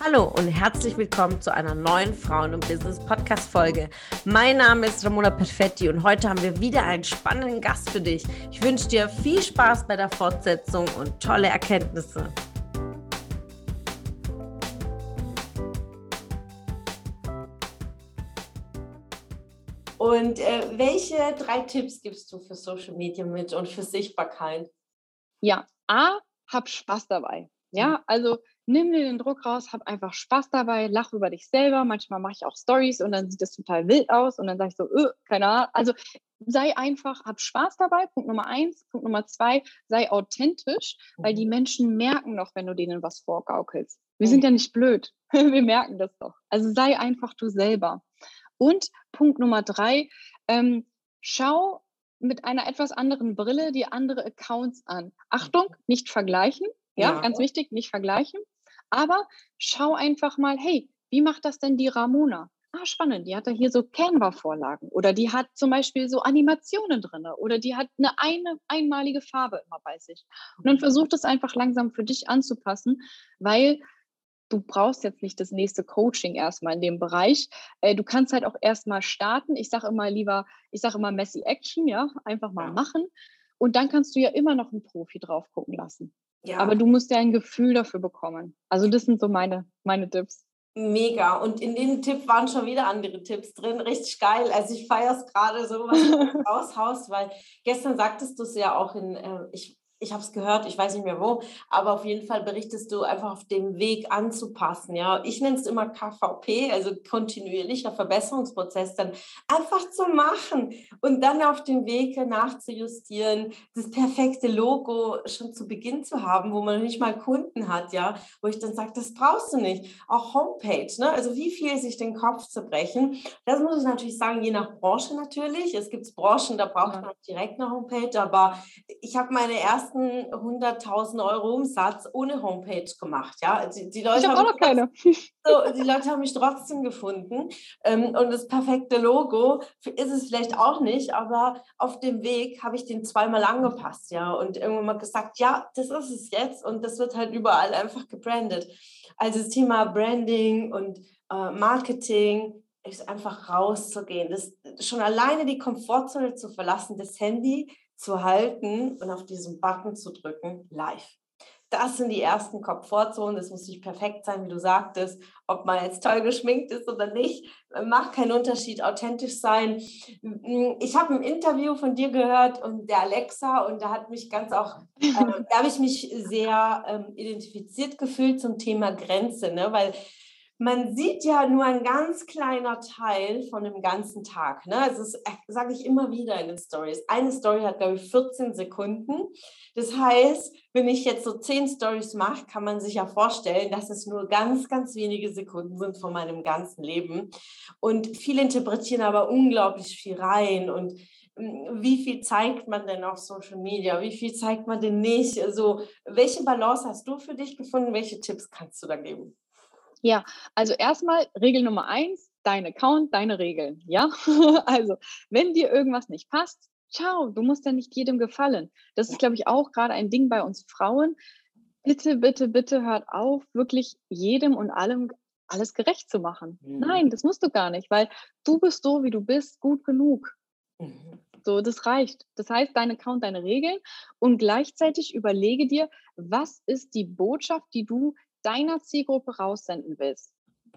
Hallo und herzlich willkommen zu einer neuen Frauen- und Business-Podcast-Folge. Mein Name ist Ramona Perfetti und heute haben wir wieder einen spannenden Gast für dich. Ich wünsche dir viel Spaß bei der Fortsetzung und tolle Erkenntnisse. Und äh, welche drei Tipps gibst du für Social Media mit und für Sichtbarkeit? Ja, A, hab Spaß dabei. Ja, also nimm dir den Druck raus, hab einfach Spaß dabei, lach über dich selber. Manchmal mache ich auch Stories und dann sieht das total wild aus und dann sage ich so, öh, keine Ahnung. Also sei einfach, hab Spaß dabei. Punkt Nummer eins. Punkt Nummer zwei, sei authentisch, weil die mhm. Menschen merken doch, wenn du denen was vorgaukelst. Wir sind ja nicht blöd. Wir merken das doch. Also sei einfach du selber. Und Punkt Nummer drei, ähm, schau mit einer etwas anderen Brille die andere Accounts an. Achtung, nicht vergleichen. Ja, ja, ganz wichtig, nicht vergleichen. Aber schau einfach mal, hey, wie macht das denn die Ramona? Ah, spannend, die hat da hier so Canva-Vorlagen oder die hat zum Beispiel so Animationen drin oder die hat eine, eine einmalige Farbe immer bei sich. Und dann versuch das einfach langsam für dich anzupassen, weil du brauchst jetzt nicht das nächste Coaching erstmal in dem Bereich. Äh, du kannst halt auch erstmal starten. Ich sage immer lieber, ich sage immer Messy Action, ja, einfach mal machen. Und dann kannst du ja immer noch einen Profi drauf gucken lassen. Ja. Aber du musst ja ein Gefühl dafür bekommen. Also das sind so meine, meine Tipps. Mega. Und in dem Tipp waren schon wieder andere Tipps drin. Richtig geil. Also ich feiere es gerade so, was du raushaust, weil gestern sagtest du es ja auch in, äh, ich ich habe es gehört, ich weiß nicht mehr wo, aber auf jeden Fall berichtest du einfach auf dem Weg anzupassen. Ja, ich nenne es immer KVP, also kontinuierlicher Verbesserungsprozess, dann einfach zu machen und dann auf dem Weg nachzujustieren, das perfekte Logo schon zu Beginn zu haben, wo man nicht mal Kunden hat, ja, wo ich dann sage, das brauchst du nicht. Auch Homepage, ne? also wie viel sich den Kopf zu brechen. Das muss ich natürlich sagen, je nach Branche natürlich. Es gibt Branchen, da braucht man direkt eine Homepage, aber ich habe meine erste ersten 100.000 Euro Umsatz ohne Homepage gemacht. Ja, die, die Leute ich habe auch noch keine. So, die Leute haben mich trotzdem gefunden. Ähm, und das perfekte Logo ist es vielleicht auch nicht, aber auf dem Weg habe ich den zweimal angepasst, ja, und irgendwann mal gesagt, ja, das ist es jetzt und das wird halt überall einfach gebrandet. Also das Thema Branding und äh, Marketing ist einfach rauszugehen. Das, schon alleine die Komfortzone zu verlassen, das Handy zu halten und auf diesen Button zu drücken, live. Das sind die ersten Komfortzonen. Das muss nicht perfekt sein, wie du sagtest. Ob man jetzt toll geschminkt ist oder nicht, macht keinen Unterschied. Authentisch sein. Ich habe ein Interview von dir gehört und der Alexa und da hat mich ganz auch, äh, da habe ich mich sehr ähm, identifiziert gefühlt zum Thema Grenze, ne? weil man sieht ja nur ein ganz kleiner Teil von dem ganzen Tag. Ne? Das äh, sage ich immer wieder in den Stories. Eine Story hat, glaube ich, 14 Sekunden. Das heißt, wenn ich jetzt so 10 Stories mache, kann man sich ja vorstellen, dass es nur ganz, ganz wenige Sekunden sind von meinem ganzen Leben. Und viele interpretieren aber unglaublich viel rein und hm, wie viel zeigt man denn auf Social Media? Wie viel zeigt man denn nicht? Also, welche Balance hast du für dich gefunden? Welche Tipps kannst du da geben? Ja, also erstmal Regel Nummer eins, dein Account, deine Regeln. Ja, also wenn dir irgendwas nicht passt, ciao, du musst ja nicht jedem gefallen. Das ist, glaube ich, auch gerade ein Ding bei uns Frauen. Bitte, bitte, bitte hört auf, wirklich jedem und allem alles gerecht zu machen. Mhm. Nein, das musst du gar nicht, weil du bist so, wie du bist, gut genug. Mhm. So, das reicht. Das heißt, dein Account, deine Regeln und gleichzeitig überlege dir, was ist die Botschaft, die du deiner Zielgruppe raussenden willst.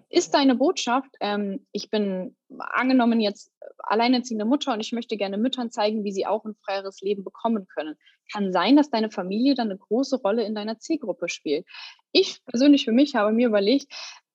Ist deine Botschaft, ähm, ich bin angenommen jetzt alleinerziehende Mutter und ich möchte gerne Müttern zeigen, wie sie auch ein freieres Leben bekommen können. Kann sein, dass deine Familie dann eine große Rolle in deiner Zielgruppe spielt. Ich persönlich für mich habe mir überlegt,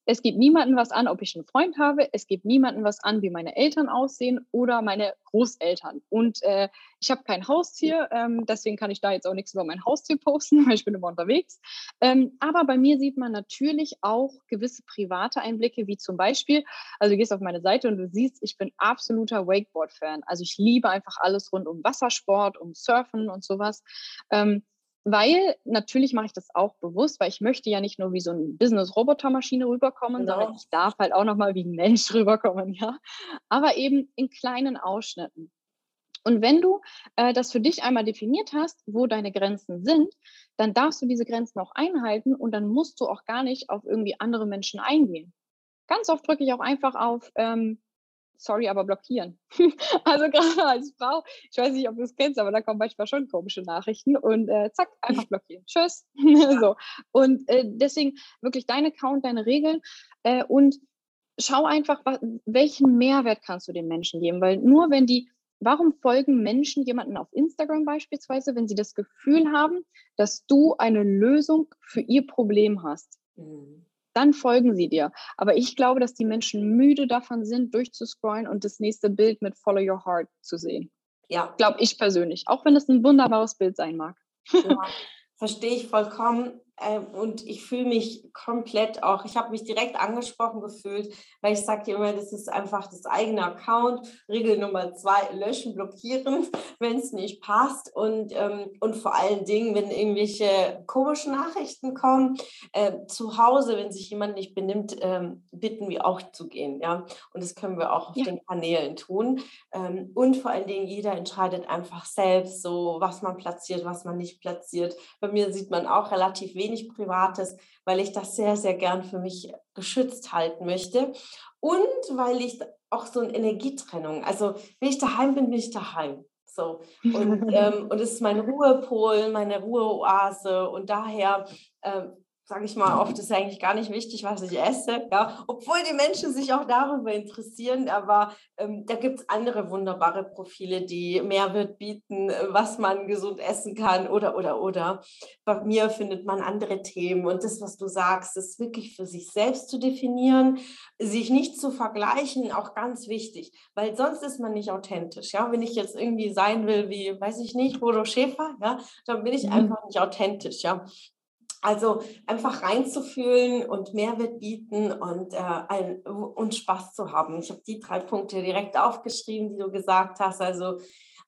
es geht niemanden was an, ob ich einen Freund habe. Es geht niemanden was an, wie meine Eltern aussehen oder meine Großeltern. Und äh, ich habe kein Haustier, ähm, deswegen kann ich da jetzt auch nichts über mein Haustier posten, weil ich bin immer unterwegs. Ähm, aber bei mir sieht man natürlich auch gewisse private Einblicke, wie zum Beispiel, also du gehst auf meine Seite und du siehst, ich bin absoluter Wakeboard-Fan. Also ich liebe einfach alles rund um Wassersport, um Surfen und sowas. Ähm, weil natürlich mache ich das auch bewusst, weil ich möchte ja nicht nur wie so ein Business-Robotermaschine rüberkommen, genau. sondern ich darf halt auch nochmal wie ein Mensch rüberkommen, ja. Aber eben in kleinen Ausschnitten. Und wenn du äh, das für dich einmal definiert hast, wo deine Grenzen sind, dann darfst du diese Grenzen auch einhalten und dann musst du auch gar nicht auf irgendwie andere Menschen eingehen. Ganz oft drücke ich auch einfach auf, ähm, sorry, aber blockieren. also gerade als Frau, ich weiß nicht, ob du es kennst, aber da kommen manchmal schon komische Nachrichten und äh, zack, einfach blockieren. Tschüss. so. Und äh, deswegen wirklich dein Account, deine Regeln äh, und schau einfach, was, welchen Mehrwert kannst du den Menschen geben, weil nur wenn die Warum folgen Menschen jemanden auf Instagram beispielsweise, wenn sie das Gefühl haben, dass du eine Lösung für ihr Problem hast? Mhm. Dann folgen sie dir. Aber ich glaube, dass die Menschen müde davon sind, durchzuscrollen und das nächste Bild mit Follow Your Heart zu sehen. Ja. Glaube ich persönlich. Auch wenn es ein wunderbares Bild sein mag. Ja, verstehe ich vollkommen. Ähm, und ich fühle mich komplett auch, ich habe mich direkt angesprochen gefühlt, weil ich sage immer, das ist einfach das eigene Account. Regel Nummer zwei, löschen, blockieren, wenn es nicht passt. Und, ähm, und vor allen Dingen, wenn irgendwelche komischen Nachrichten kommen, äh, zu Hause, wenn sich jemand nicht benimmt, ähm, bitten wir auch zu gehen. Ja? Und das können wir auch auf ja. den Kanälen tun. Ähm, und vor allen Dingen, jeder entscheidet einfach selbst, so was man platziert, was man nicht platziert. Bei mir sieht man auch relativ wenig wenig Privates, weil ich das sehr, sehr gern für mich geschützt halten möchte. Und weil ich auch so eine Energietrennung, also wenn ich daheim bin, bin ich daheim. So. Und, ähm, und es ist mein Ruhepol, meine Ruheoase. Und daher ähm, sage ich mal, oft ist eigentlich gar nicht wichtig, was ich esse, ja, obwohl die Menschen sich auch darüber interessieren, aber ähm, da gibt es andere wunderbare Profile, die Mehrwert bieten, was man gesund essen kann oder, oder, oder. Bei mir findet man andere Themen und das, was du sagst, ist wirklich für sich selbst zu definieren, sich nicht zu vergleichen, auch ganz wichtig, weil sonst ist man nicht authentisch, ja, wenn ich jetzt irgendwie sein will wie, weiß ich nicht, Bodo Schäfer, ja, dann bin ich mhm. einfach nicht authentisch, ja, also einfach reinzufühlen und Mehrwert bieten und, äh, ein, und Spaß zu haben. Ich habe die drei Punkte direkt aufgeschrieben, die du gesagt hast. Also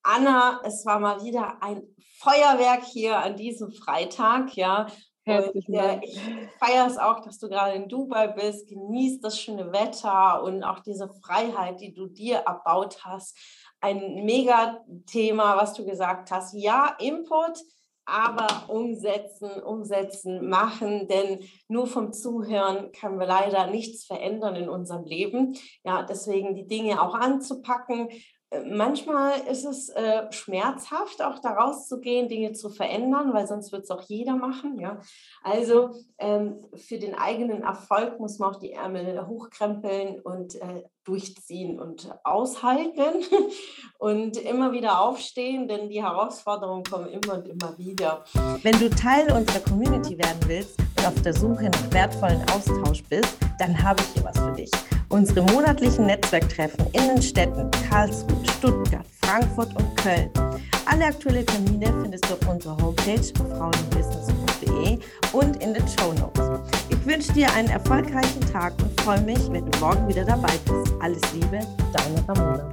Anna, es war mal wieder ein Feuerwerk hier an diesem Freitag, ja. Und, äh, ich feiere es auch, dass du gerade in Dubai bist. Genießt das schöne Wetter und auch diese Freiheit, die du dir erbaut hast. Ein mega Thema, was du gesagt hast. Ja, Input aber umsetzen, umsetzen, machen, denn nur vom Zuhören können wir leider nichts verändern in unserem Leben. Ja, deswegen die Dinge auch anzupacken. Manchmal ist es äh, schmerzhaft, auch da rauszugehen, Dinge zu verändern, weil sonst wird es auch jeder machen. Ja? Also ähm, für den eigenen Erfolg muss man auch die Ärmel hochkrempeln und äh, durchziehen und aushalten und immer wieder aufstehen, denn die Herausforderungen kommen immer und immer wieder. Wenn du Teil unserer Community werden willst und auf der Suche nach wertvollen Austausch bist, dann habe ich hier was für dich. Unsere monatlichen Netzwerktreffen in den Städten Karlsruhe, Stuttgart, Frankfurt und Köln. Alle aktuellen Termine findest du auf unserer Homepage frauenbusiness.de und in den Show Notes. Ich wünsche dir einen erfolgreichen Tag und freue mich, wenn du morgen wieder dabei bist. Alles Liebe, deine Ramona.